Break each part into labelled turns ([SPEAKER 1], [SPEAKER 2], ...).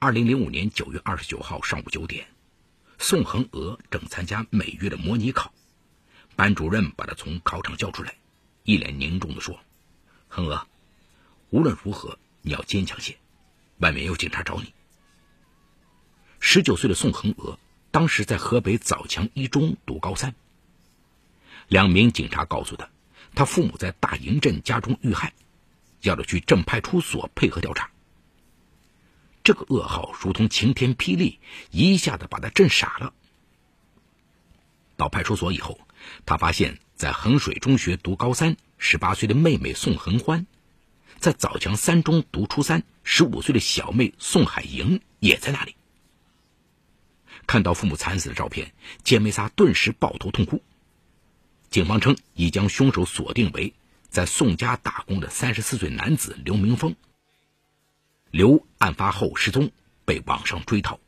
[SPEAKER 1] 二零零五年九月二十九号上午九点，宋恒娥正参加美月的模拟考，班主任把他从考场叫出来，一脸凝重地说：“恒娥，无论如何你要坚强些，外面有警察找你。”十九岁的宋恒娥当时在河北枣强一中读高三。两名警察告诉他，他父母在大营镇家中遇害，要他去镇派出所配合调查。这个噩耗如同晴天霹雳，一下子把他震傻了。到派出所以后，他发现，在衡水中学读高三十八岁的妹妹宋恒欢，在枣强三中读初三十五岁的小妹宋海莹也在那里。看到父母惨死的照片，姐妹仨顿时抱头痛哭。警方称，已将凶手锁定为在宋家打工的三十四岁男子刘明峰。刘案发后失踪，被网上追讨。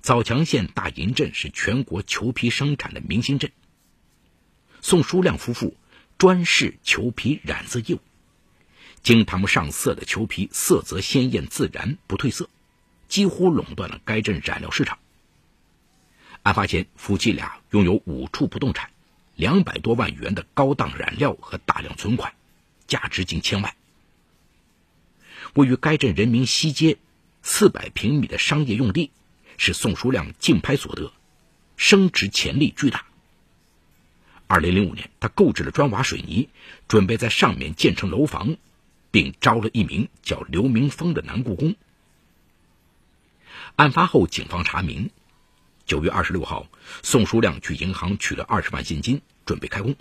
[SPEAKER 1] 枣强县大营镇是全国裘皮生产的明星镇。宋书亮夫妇专事裘皮染色业务，经他们上色的裘皮色泽鲜艳自然，不褪色，几乎垄断了该镇染料市场。案发前，夫妻俩拥有五处不动产、两百多万元的高档染料和大量存款，价值近千万。位于该镇人民西街四百平米的商业用地，是宋书亮竞拍所得，升值潜力巨大。二零零五年，他购置了砖瓦水泥，准备在上面建成楼房，并招了一名叫刘明峰的男雇工。案发后，警方查明。九月二十六号，宋书亮去银行取了二十万现金，准备开工。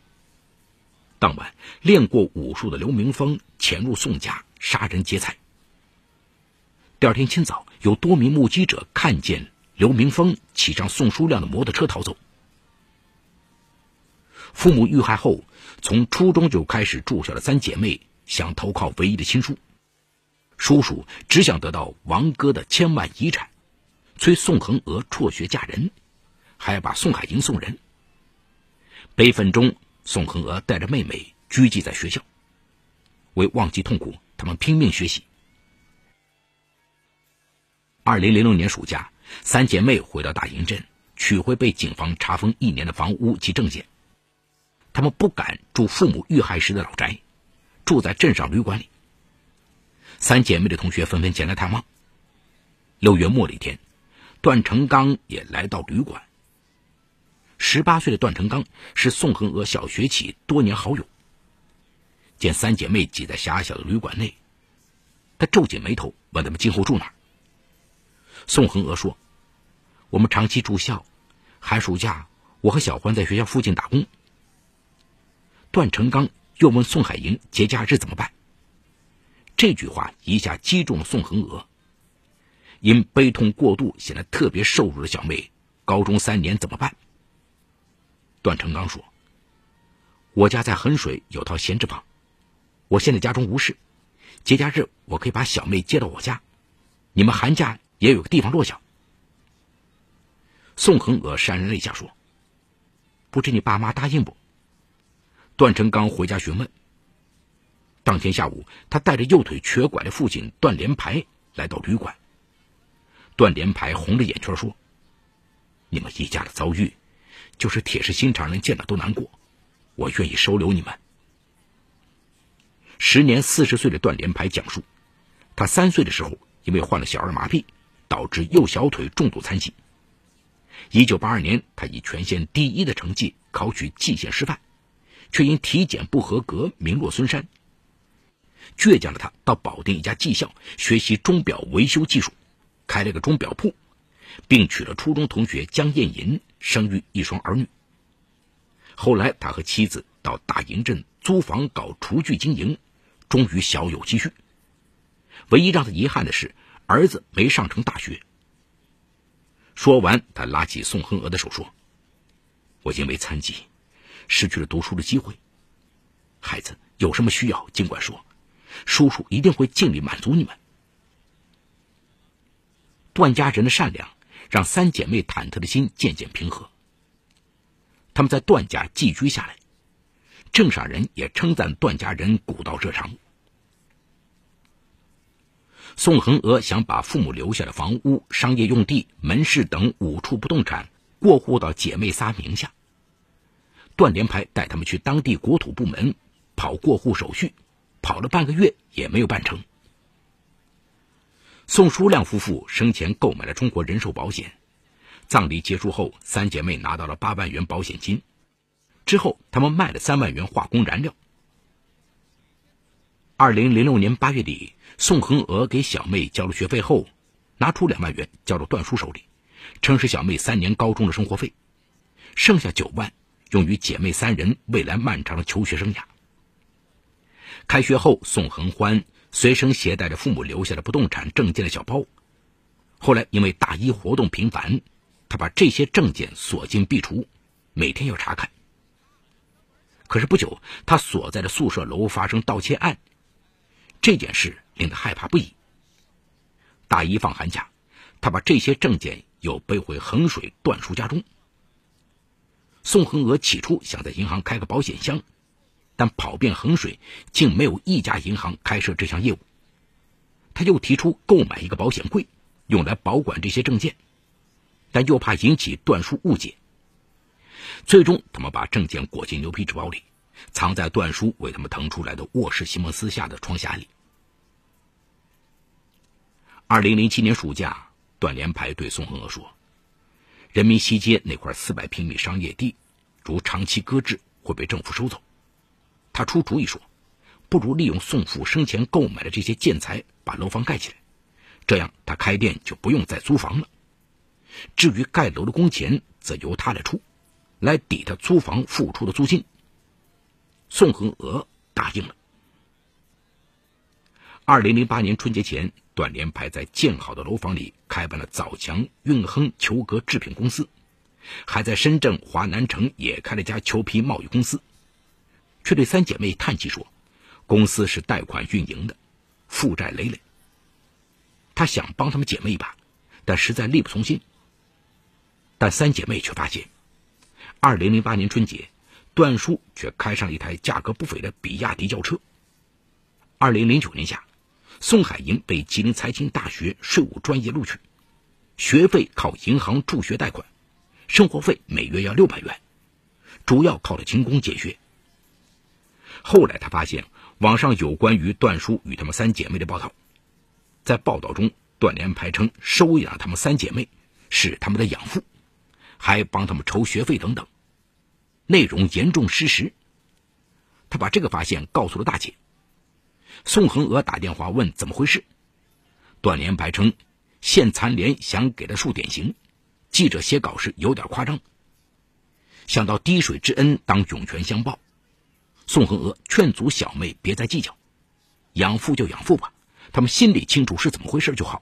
[SPEAKER 1] 当晚，练过武术的刘明峰潜入宋家杀人劫财。第二天清早，有多名目击者看见刘明峰骑上宋书亮的摩托车逃走。父母遇害后，从初中就开始住校的三姐妹想投靠唯一的亲叔，叔叔只想得到王哥的千万遗产。催宋恒娥辍学嫁人，还要把宋海英送人。悲愤中，宋恒娥带着妹妹拘寄在学校。为忘记痛苦，他们拼命学习。二零零六年暑假，三姐妹回到大营镇，取回被警方查封一年的房屋及证件。他们不敢住父母遇害时的老宅，住在镇上旅馆里。三姐妹的同学纷纷前来探望。六月末的一天。段成刚也来到旅馆。十八岁的段成刚是宋恒娥小学起多年好友。见三姐妹挤在狭小的旅馆内，他皱紧眉头问他们今后住哪儿。宋恒娥说：“我们长期住校，寒暑假我和小欢在学校附近打工。”段成刚又问宋海莹节假日怎么办。这句话一下击中了宋恒娥。因悲痛过度显得特别瘦弱的小妹，高中三年怎么办？段成刚说：“我家在衡水有套闲置房，我现在家中无事，节假日我可以把小妹接到我家，你们寒假也有个地方落脚。”宋恒娥潸然泪下说：“不知你爸妈答应不？”段成刚回家询问。当天下午，他带着右腿瘸拐的父亲段连排来到旅馆。段连排红着眼圈说：“你们一家的遭遇，就是铁石心肠人见了都难过。我愿意收留你们。”时年四十岁的段连排讲述，他三岁的时候因为患了小儿麻痹，导致右小腿重度残疾。一九八二年，他以全县第一的成绩考取蓟县师范，却因体检不合格名落孙山。倔强的他到保定一家技校学习钟表维修技术。开了个钟表铺，并娶了初中同学江艳银，生育一双儿女。后来，他和妻子到大营镇租房搞厨具经营，终于小有积蓄。唯一让他遗憾的是，儿子没上成大学。说完，他拉起宋恒娥的手说：“我因为残疾，失去了读书的机会。孩子有什么需要，尽管说，叔叔一定会尽力满足你们。”段家人的善良，让三姐妹忐忑的心渐渐平和。他们在段家寄居下来，镇上人也称赞段家人古道热肠。宋恒娥想把父母留下的房屋、商业用地、门市等五处不动产过户到姐妹仨名下。段连排带他们去当地国土部门跑过户手续，跑了半个月也没有办成。宋书亮夫妇生前购买了中国人寿保险，葬礼结束后，三姐妹拿到了八万元保险金。之后，他们卖了三万元化工燃料。二零零六年八月底，宋恒娥给小妹交了学费后，拿出两万元交到段叔手里，称是小妹三年高中的生活费，剩下九万用于姐妹三人未来漫长的求学生涯。开学后，宋恒欢随身携带着父母留下的不动产证件的小包，后来因为大一活动频繁，他把这些证件锁进壁橱，每天要查看。可是不久，他所在的宿舍楼发生盗窃案，这件事令他害怕不已。大一放寒假，他把这些证件又背回衡水段叔家中。宋恒娥起初想在银行开个保险箱，但跑遍衡水，竟没有一家银行开设这项业务。他又提出购买一个保险柜，用来保管这些证件，但又怕引起段叔误解。最终，他们把证件裹进牛皮纸包里，藏在段叔为他们腾出来的卧室席梦思下的窗匣里。二零零七年暑假，段连排对宋恒娥说：“人民西街那块四百平米商业地，如长期搁置会被政府收走。他出主意说，不如利用宋父生前购买的这些建材，把楼房盖起来，这样他开店就不用再租房了。至于盖楼的工钱，则由他来出。”来抵他租房付出的租金。宋恒娥答应了。二零零八年春节前，段连排在建好的楼房里开办了枣强运亨球革制品公司，还在深圳华南城也开了家球皮贸易公司，却对三姐妹叹气说：“公司是贷款运营的，负债累累。”他想帮他们姐妹一把，但实在力不从心。但三姐妹却发现。二零零八年春节，段叔却开上一台价格不菲的比亚迪轿车。二零零九年夏，宋海银被吉林财经大学税务专业录取，学费靠银行助学贷款，生活费每月要六百元，主要靠着勤工俭学。后来他发现网上有关于段叔与他们三姐妹的报道，在报道中，段连排称收养他们三姐妹是他们的养父，还帮他们筹学费等等。内容严重失实。他把这个发现告诉了大姐。宋恒娥打电话问怎么回事，段连排称县残联想给他树典型，记者写稿时有点夸张。想到滴水之恩当涌泉相报，宋恒娥劝阻小妹别再计较，养父就养父吧，他们心里清楚是怎么回事就好。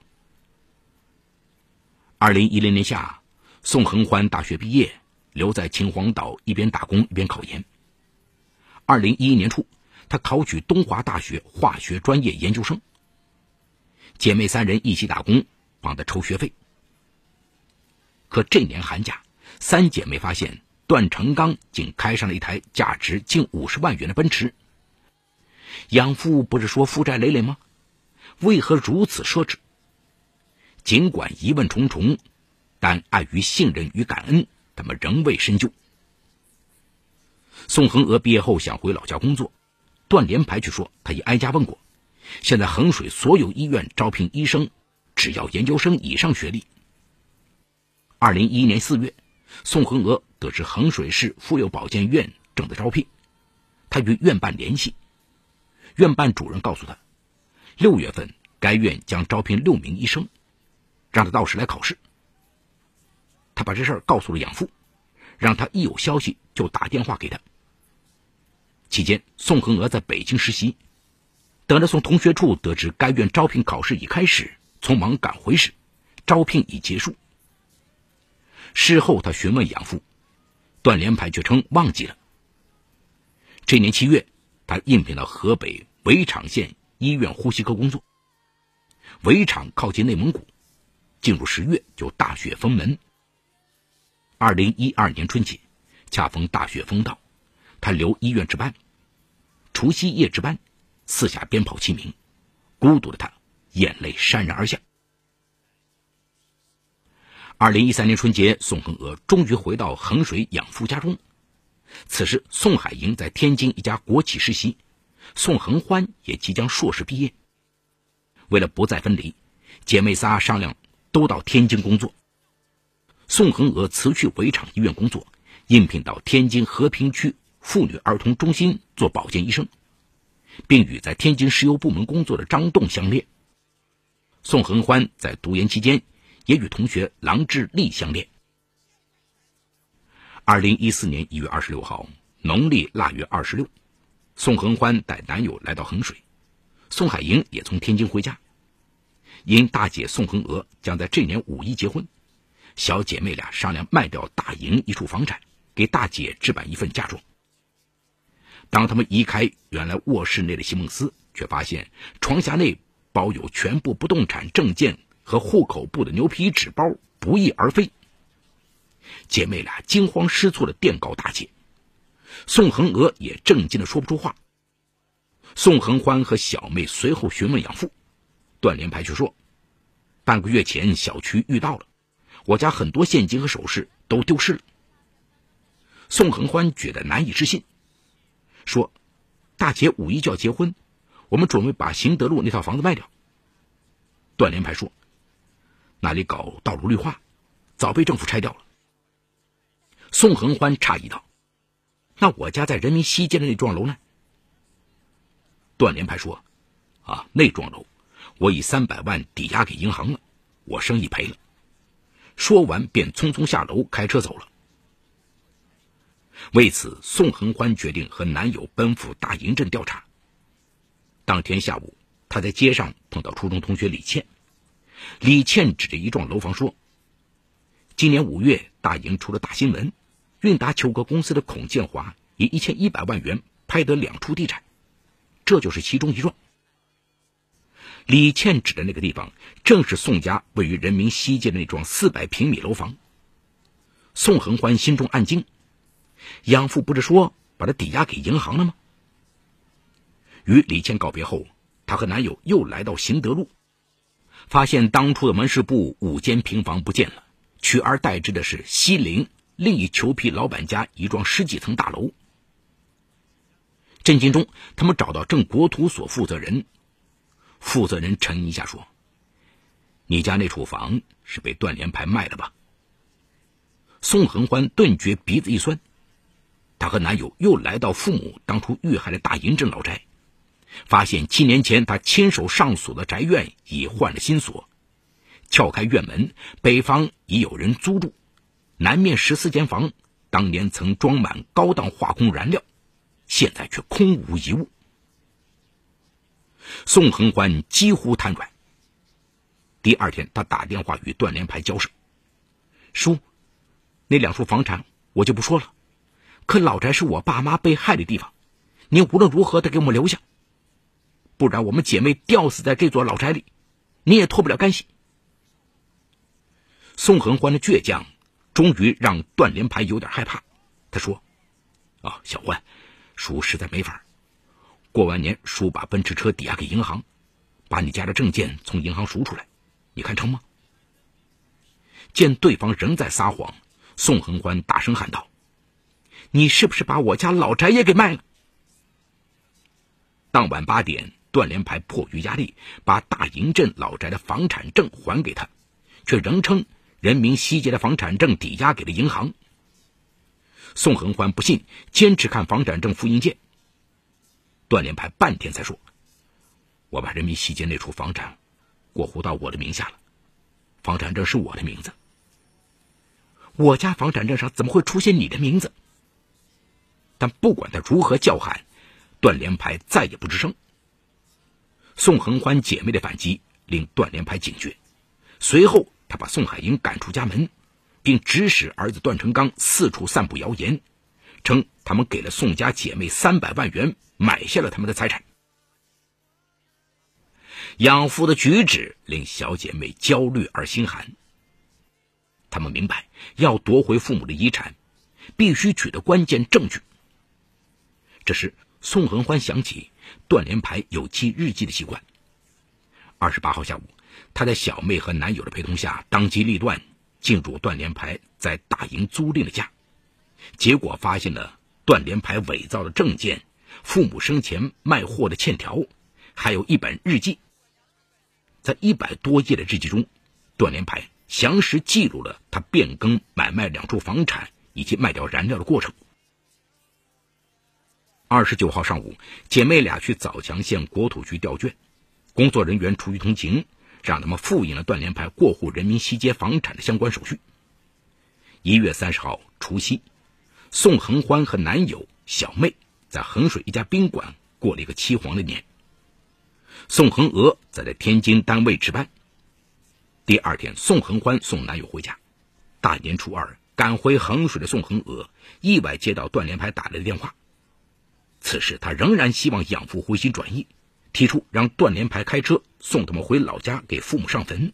[SPEAKER 1] 二零一零年夏，宋恒欢大学毕业。留在秦皇岛，一边打工一边考研。二零一一年初，他考取东华大学化学专业研究生。姐妹三人一起打工，帮他筹学费。可这年寒假，三姐妹发现段成刚竟开上了一台价值近五十万元的奔驰。养父不是说负债累累吗？为何如此奢侈？尽管疑问重重，但碍于信任与感恩。他们仍未深究。宋恒娥毕业后想回老家工作，段连排却说他已挨家问过，现在衡水所有医院招聘医生，只要研究生以上学历。二零一一年四月，宋恒娥得知衡水市妇幼保健院正在招聘，他与院办联系，院办主任告诉他，六月份该院将招聘六名医生，让他到时来考试。他把这事儿告诉了养父，让他一有消息就打电话给他。期间，宋恒娥在北京实习，等着从同学处得知该院招聘考试已开始，匆忙赶回时，招聘已结束。事后，他询问养父，段连排却称忘记了。这年七月，他应聘到河北围场县医院呼吸科工作。围场靠近内蒙古，进入十月就大雪封门。二零一二年春节，恰逢大雪封道，他留医院值班。除夕夜值班，四下鞭炮齐鸣，孤独的他眼泪潸然而下。二零一三年春节，宋恒娥终于回到衡水养父家中。此时，宋海英在天津一家国企实习，宋恒欢也即将硕士毕业。为了不再分离，姐妹仨商量都到天津工作。宋恒娥辞去围场医院工作，应聘到天津和平区妇女儿童中心做保健医生，并与在天津石油部门工作的张栋相恋。宋恒欢在读研期间也与同学郎志立相恋。二零一四年一月二十六号，农历腊月二十六，宋恒欢带男友来到衡水，宋海英也从天津回家。因大姐宋恒娥将在这年五一结婚，小姐妹俩商量卖掉大营一处房产，给大姐置办一份嫁妆。当他们移开原来卧室内的席梦思，却发现床下内包有全部不动产证件和户口簿的牛皮纸包不翼而飞。姐妹俩惊慌失措的电告大姐，宋恒娥也震惊的说不出话。宋恒欢和小妹随后询问养父。段连排却说：“半个月前小区遇到了，我家很多现金和首饰都丢失了。”宋恒欢觉得难以置信，说：“大姐五一就要结婚，我们准备把行德路那套房子卖掉。”段连排说：“那里搞道路绿化，早被政府拆掉了。”宋恒欢诧异道：“那我家在人民西街的那幢楼呢？”段连排说：“啊，那幢楼。”我以三百万抵押给银行了，我生意赔了。说完，便匆匆下楼开车走了。为此，宋恒欢决定和男友奔赴大营镇调查。当天下午，他在街上碰到初中同学李倩。李倩指着一幢楼房说：“今年五月，大营出了大新闻，韵达球格公司的孔建华以一千一百万元拍得两处地产，这就是其中一幢。”李倩指的那个地方，正是宋家位于人民西街的那幢四百平米楼房。宋恒欢心中暗惊，养父不是说把他抵押给银行了吗？与李倩告别后，她和男友又来到行德路，发现当初的门市部五间平房不见了，取而代之的是西陵另一裘皮老板家一幢十几层大楼。震惊中，他们找到镇国土所负责人。负责人沉吟一下说：“你家那处房是被段连排卖了吧？”宋恒欢顿觉鼻子一酸，她和男友又来到父母当初遇害的大营镇老宅，发现七年前他亲手上锁的宅院已换了新锁，撬开院门，北方已有人租住，南面十四间房当年曾装满高档化工燃料，现在却空无一物。宋恒欢几乎瘫软。第二天，他打电话与段连排交涉：“叔，那两处房产我就不说了，可老宅是我爸妈被害的地方，您无论如何得给我们留下，不然我们姐妹吊死在这座老宅里，你也脱不了干系。”宋恒欢的倔强，终于让段连排有点害怕。他说：“啊，小欢，叔实在没法。”过完年，叔把奔驰车抵押给银行，把你家的证件从银行赎出来，你看成吗？见对方仍在撒谎，宋恒欢大声喊道：“你是不是把我家老宅也给卖了？”当晚八点，段连排迫于压力，把大营镇老宅的房产证还给他，却仍称人民西街的房产证抵押给了银行。宋恒欢不信，坚持看房产证复印件。段连排半天才说：“我把人民西街那处房产过户到我的名下了，房产证是我的名字。我家房产证上怎么会出现你的名字？”但不管他如何叫喊，段连排再也不吱声。宋恒欢姐妹的反击令段连排警觉，随后他把宋海英赶出家门，并指使儿子段成刚四处散布谣言，称他们给了宋家姐妹三百万元。买下了他们的财产，养父的举止令小姐妹焦虑而心寒。他们明白，要夺回父母的遗产，必须取得关键证据。这时，宋恒欢想起段连排有记日记的习惯，二十八号下午，她在小妹和男友的陪同下，当机立断进入段连排在大营租赁的家，结果发现了段连排伪造的证件、父母生前卖货的欠条，还有一本日记。在一百多页的日记中，段连排详实记录了他变更买卖两处房产以及卖掉燃料的过程。二十九号上午，姐妹俩去枣强县国土局调卷，工作人员出于同情，让他们复印了段连排过户人民西街房产的相关手续。一月三十号除夕，宋恒欢和男友小妹在衡水一家宾馆过了一个凄惶的年。宋恒娥在在天津单位值班。第二天，宋恒欢送男友回家。大年初二赶回衡水的宋恒娥意外接到段连排打来的电话。此时，他仍然希望养父回心转意，提出让段连排开车送他们回老家给父母上坟。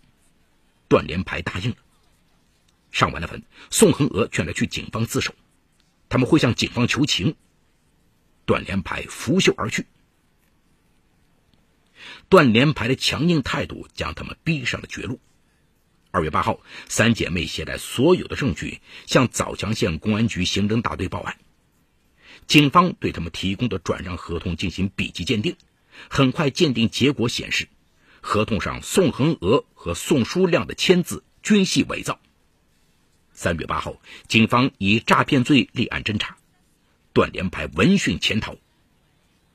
[SPEAKER 1] 段连排答应了。上完了坟，宋恒娥劝他去警方自首，他们会向警方求情。段连排拂袖而去。段连排的强硬态度将他们逼上了绝路。二月八号，三姐妹携带所有的证据向枣强县公安局刑侦大队报案。警方对他们提供的转让合同进行笔迹鉴定，很快鉴定结果显示，合同上宋恒娥和宋书亮的签字均系伪造。三月八号，警方以诈骗罪立案侦查，段连排闻讯潜逃。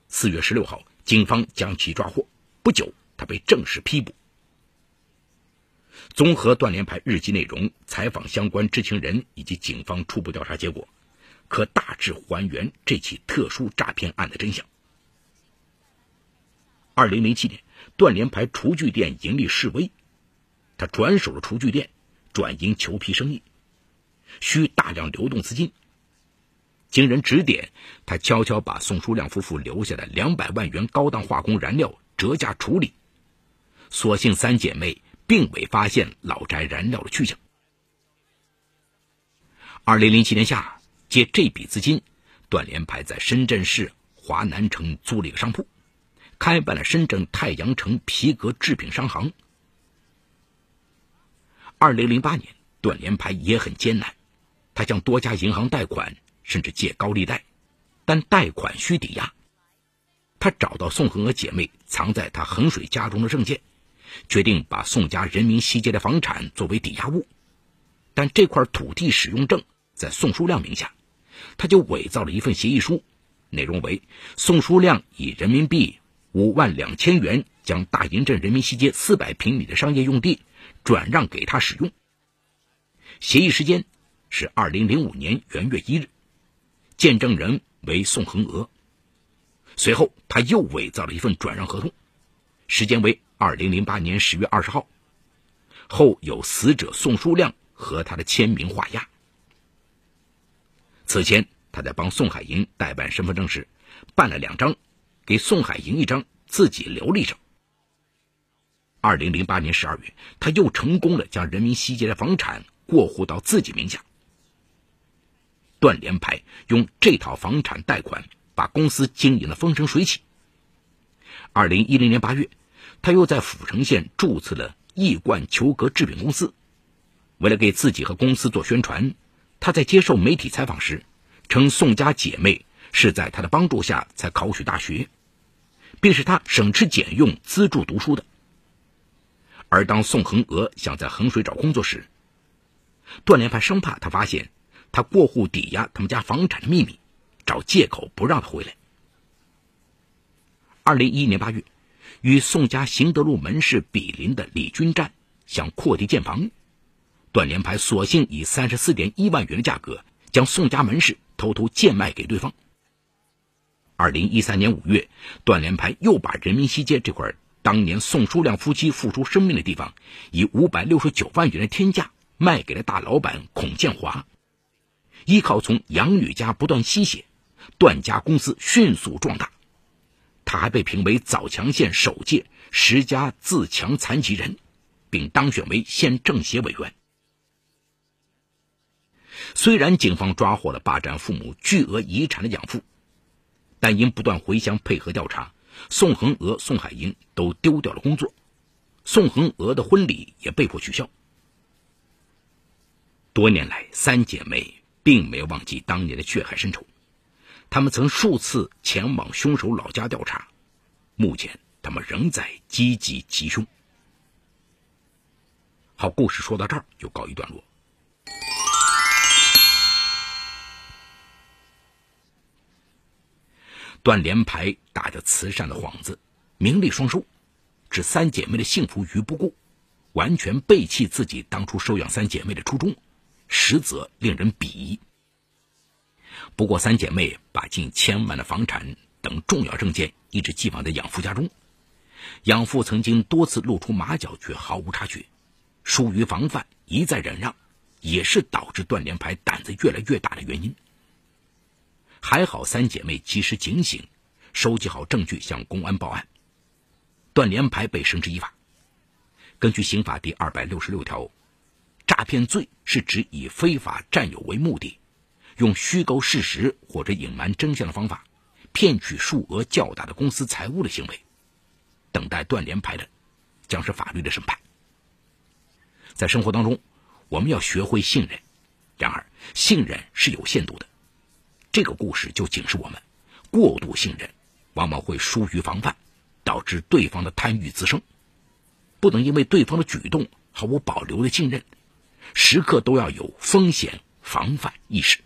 [SPEAKER 1] 四月十六号，警方将其抓获。不久，他被正式批捕。综合段连排日记内容、采访相关知情人以及警方初步调查结果，可大致还原这起特殊诈骗案的真相。二零零七年，段连排厨具店盈利示威，他转手了厨具店，转营裘皮生意，需大量流动资金。经人指点，他悄悄把宋书亮夫妇留下的两百万元高档化工燃料。折价处理，所幸三姐妹并未发现老宅燃料的去向。二零零七年夏，借这笔资金，段连排在深圳市华南城租了一个商铺，开办了深圳太阳城皮革制品商行。二零零八年，段连排也很艰难，他向多家银行贷款，甚至借高利贷，但贷款需抵押。他找到宋恒娥姐妹藏在他衡水家中的证件，决定把宋家人民西街的房产作为抵押物，但这块土地使用证在宋书亮名下，他就伪造了一份协议书，内容为宋书亮以人民币五万两千元将大营镇人民西街四百平米的商业用地转让给他使用。协议时间是二零零五年元月一日，见证人为宋恒娥。随后，他又伪造了一份转让合同，时间为二零零八年十月二十号，后有死者宋书亮和他的签名画押。此前，他在帮宋海银代办身份证时，办了两张，给宋海银一张，自己留了一张。二零零八年十二月，他又成功的将人民西街的房产过户到自己名下。段连排用这套房产贷款。把公司经营的风生水起。二零一零年八月，他又在阜城县注册了易冠球革制品公司。为了给自己和公司做宣传，他在接受媒体采访时称宋家姐妹是在他的帮助下才考取大学，并是他省吃俭用资助读书的。而当宋恒娥想在衡水找工作时，段连排生怕他发现他过户抵押他们家房产的秘密。找借口不让他回来。二零一一年八月，与宋家行德路门市比邻的李军站想扩地建房，段连排索性以三十四点一万元的价格将宋家门市偷偷贱卖给对方。二零一三年五月，段连排又把人民西街这块当年宋书亮夫妻付出生命的地方，以五百六十九万元的天价卖给了大老板孔建华，依靠从养女家不断吸血。段家公司迅速壮大，他还被评为枣强县首届十佳自强残疾人，并当选为县政协委员。虽然警方抓获了霸占父母巨额遗产的养父，但因不断回乡配合调查，宋恒娥、宋海英都丢掉了工作，宋恒娥的婚礼也被迫取消。多年来，三姐妹并没有忘记当年的血海深仇，他们曾数次前往凶手老家调查，目前他们仍在积极缉凶。好，故事说到这儿就告一段落。段连排打着慈善的幌子，名利双收，置三姐妹的幸福于不顾，完全背弃自己当初收养三姐妹的初衷，实则令人鄙夷。不过，三姐妹把近千万的房产等重要证件一直寄放在养父家中，养父曾经多次露出马脚，却毫无察觉。疏于防范，一再忍让，也是导致段连排胆子越来越大的原因。还好三姐妹及时警醒，收集好证据向公安报案，段连排被绳之以法。根据刑法第二百六十六条，诈骗罪是指以非法占有为目的，用虚构事实或者隐瞒真相的方法，骗取数额较大的公司财物的行为。等待断联牌的，将是法律的审判。在生活当中，我们要学会信任，然而信任是有限度的。这个故事就警示我们：过度信任往往会疏于防范，导致对方的贪欲滋生。不能因为对方的举动毫无保留的信任，时刻都要有风险防范意识。